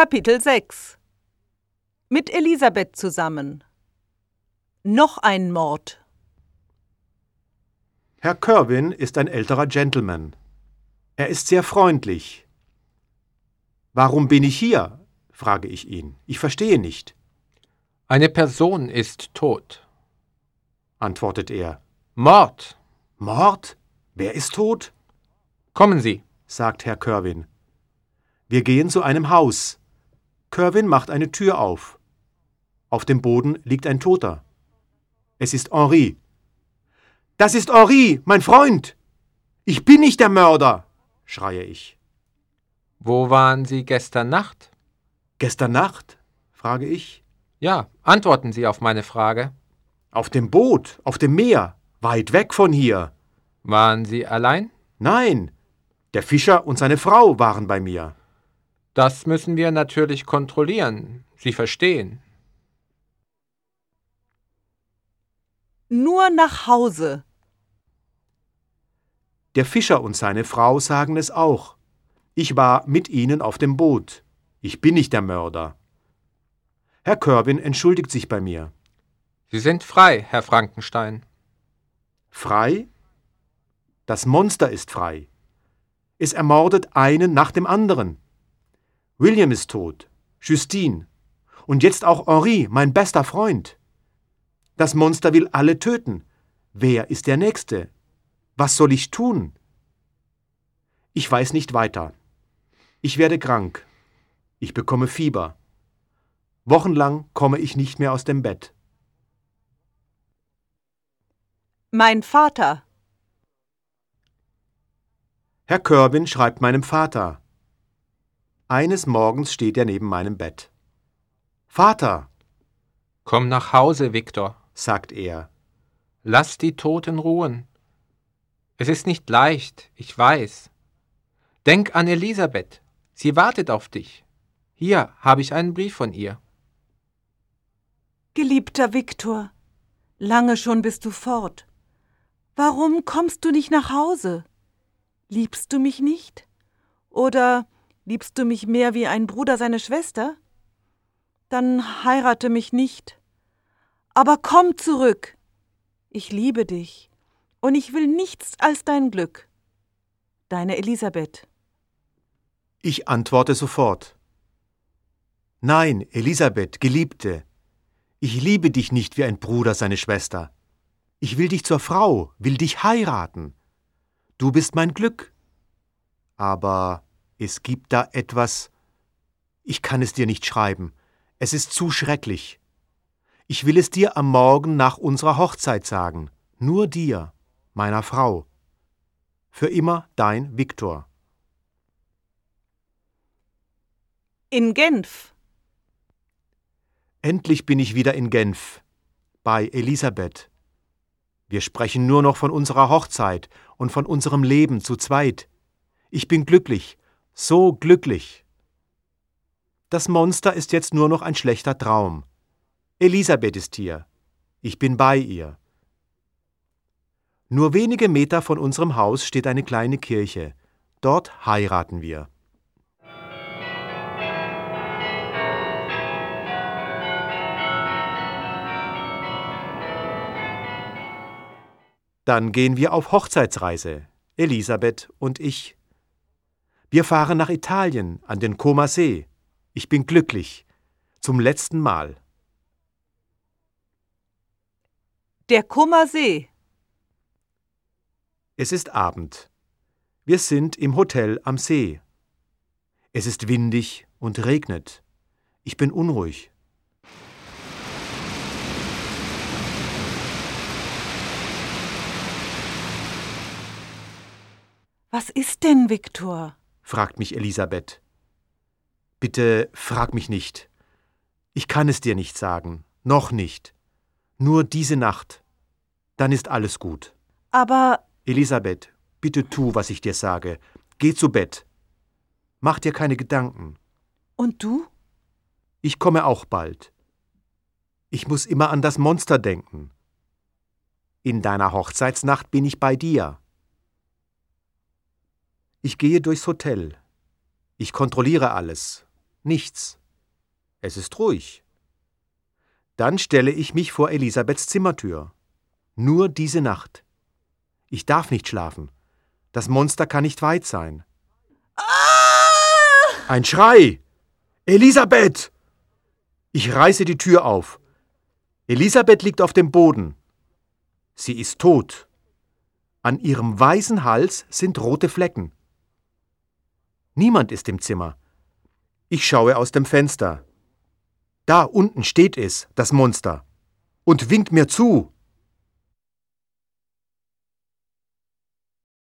Kapitel 6 Mit Elisabeth zusammen. Noch ein Mord. Herr Kerwin ist ein älterer Gentleman. Er ist sehr freundlich. Warum bin ich hier? frage ich ihn. Ich verstehe nicht, Eine Person ist tot. antwortet er. Mord. Mord? Wer ist tot? Kommen Sie. sagt Herr Kerwin. Wir gehen zu einem Haus. Kerwin macht eine Tür auf. Auf dem Boden liegt ein Toter. Es ist Henri. Das ist Henri, mein Freund. Ich bin nicht der Mörder, schreie ich. Wo waren Sie gestern Nacht? Gestern Nacht? frage ich. Ja, antworten Sie auf meine Frage. Auf dem Boot, auf dem Meer, weit weg von hier. Waren Sie allein? Nein, der Fischer und seine Frau waren bei mir. Das müssen wir natürlich kontrollieren. Sie verstehen. Nur nach Hause. Der Fischer und seine Frau sagen es auch. Ich war mit ihnen auf dem Boot. Ich bin nicht der Mörder. Herr Kerwin entschuldigt sich bei mir. Sie sind frei, Herr Frankenstein. Frei? Das Monster ist frei. Es ermordet einen nach dem anderen. William ist tot, Justine und jetzt auch Henri, mein bester Freund. Das Monster will alle töten. Wer ist der Nächste? Was soll ich tun? Ich weiß nicht weiter. Ich werde krank. Ich bekomme Fieber. Wochenlang komme ich nicht mehr aus dem Bett. Mein Vater. Herr Kerwin schreibt meinem Vater. Eines Morgens steht er neben meinem Bett. Vater, Komm nach Hause, Viktor. sagt er, Lass die Toten ruhen. Es ist nicht leicht, ich weiß. Denk an Elisabeth. Sie wartet auf dich. Hier habe ich einen Brief von ihr. Geliebter Viktor, lange schon bist du fort. Warum kommst du nicht nach Hause? Liebst du mich nicht? Oder liebst du mich mehr wie ein Bruder seine Schwester? Dann heirate mich nicht. Aber komm zurück. Ich liebe dich und ich will nichts als dein Glück. Deine Elisabeth. Ich antworte sofort. Nein, Elisabeth, Geliebte, ich liebe dich nicht wie ein Bruder seine Schwester. Ich will dich zur Frau, will dich heiraten. Du bist mein Glück. Aber es gibt da etwas. Ich kann es dir nicht schreiben. Es ist zu schrecklich. Ich will es dir am Morgen nach unserer Hochzeit sagen. Nur dir, meiner Frau. Für immer dein Viktor. In Genf. Endlich bin ich wieder in Genf, bei Elisabeth. Wir sprechen nur noch von unserer Hochzeit und von unserem Leben zu zweit. Ich bin glücklich, so glücklich. Das Monster ist jetzt nur noch ein schlechter Traum. Elisabeth ist hier. Ich bin bei ihr. Nur wenige Meter von unserem Haus steht eine kleine Kirche. Dort heiraten wir. Dann gehen wir auf Hochzeitsreise, Elisabeth und ich. Wir fahren nach Italien, an den Koma See. Ich bin glücklich. Zum letzten Mal. Der Kummersee. Es ist Abend. Wir sind im Hotel am See. Es ist windig und regnet. Ich bin unruhig. Was ist denn, Viktor? Fragt mich Elisabeth. Bitte frag mich nicht. Ich kann es dir nicht sagen, noch nicht. Nur diese Nacht. Dann ist alles gut. Aber Elisabeth, bitte tu, was ich dir sage. Geh zu Bett. Mach dir keine Gedanken. und du? Ich komme auch bald. Ich muss immer an das Monster denken. In deiner Hochzeitsnacht bin ich bei dir. Ich gehe durchs Hotel. Ich kontrolliere alles. Nichts. Es ist ruhig. Dann stelle ich mich vor Elisabeths Zimmertür. Nur diese Nacht. Ich darf nicht schlafen. Das Monster kann nicht weit sein. Ein Schrei! Elisabeth! Ich reiße die Tür auf. Elisabeth liegt auf dem Boden. Sie ist tot. An ihrem weißen Hals sind rote Flecken. Niemand ist im Zimmer. Ich schaue aus dem Fenster. Da unten steht es, das Monster, und winkt mir zu.